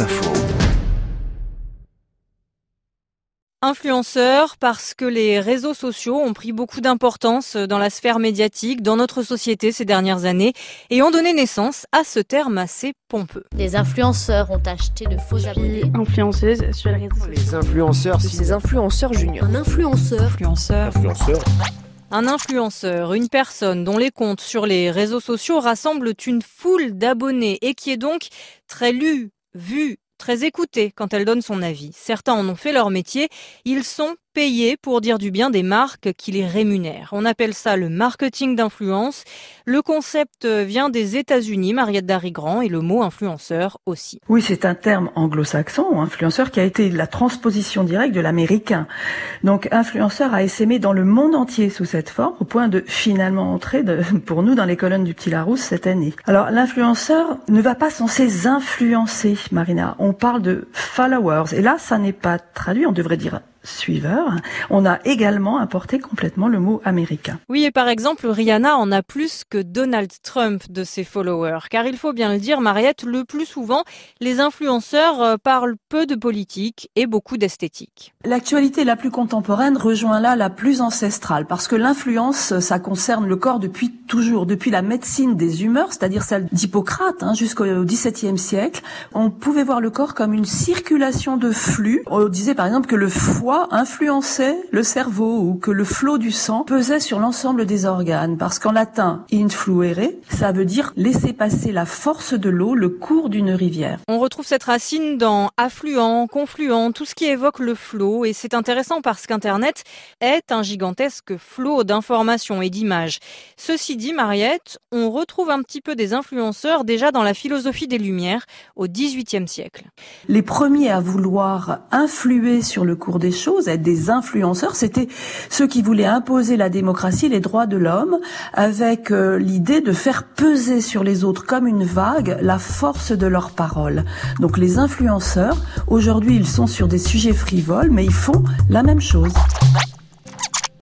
Info. Influenceurs parce que les réseaux sociaux ont pris beaucoup d'importance dans la sphère médiatique, dans notre société ces dernières années et ont donné naissance à ce terme assez pompeux. Des influenceurs ont acheté de faux abonnés. Influenceuse sur les réseaux sociaux. Les influenceurs, Des influenceurs juniors. Un influenceur. Influenceurs. influenceurs, Un influenceur, une personne dont les comptes sur les réseaux sociaux rassemblent une foule d'abonnés et qui est donc très lu, vu, très écouté quand elle donne son avis. Certains en ont fait leur métier, ils sont payés pour dire du bien des marques qui les rémunèrent. On appelle ça le marketing d'influence. Le concept vient des États-Unis, Mariette Darigrand, et le mot influenceur aussi. Oui, c'est un terme anglo-saxon, influenceur, qui a été la transposition directe de l'américain. Donc, influenceur a essaimé dans le monde entier sous cette forme, au point de finalement entrer de- pour nous dans les colonnes du Petit Larousse cette année. Alors, l'influenceur ne va pas censé influencer, Marina. On parle de followers. Et là, ça n'est pas traduit, on devrait dire suiveur. On a également importé complètement le mot américain. Oui, et par exemple, Rihanna en a plus que Donald Trump de ses followers. Car il faut bien le dire, Mariette, le plus souvent, les influenceurs euh, parlent peu de politique et beaucoup d'esthétique. L'actualité la plus contemporaine rejoint là la plus ancestrale, parce que l'influence, ça concerne le corps depuis toujours, depuis la médecine des humeurs, c'est-à-dire celle d'Hippocrate, hein, jusqu'au XVIIe siècle. On pouvait voir le corps comme une circulation de flux. On disait par exemple que le foie influençait le cerveau ou que le flot du sang pesait sur l'ensemble des organes, parce qu'en latin, influere, ça veut dire laisser passer la force de l'eau, le cours d'une rivière. On retrouve cette racine dans affluent, confluent, tout ce qui évoque le flot. Et c'est intéressant parce qu'Internet est un gigantesque flot d'informations et d'images. Ceci dit, Mariette, on retrouve un petit peu des influenceurs déjà dans la philosophie des Lumières au XVIIIe siècle. Les premiers à vouloir influer sur le cours des choses, être des influenceurs, c'était ceux qui voulaient imposer la démocratie, les droits de l'homme, avec euh, l'idée de faire peser sur les autres comme une vague la force de leurs paroles. Donc les influenceurs, aujourd'hui ils sont sur des sujets frivoles, mais ils font la même chose.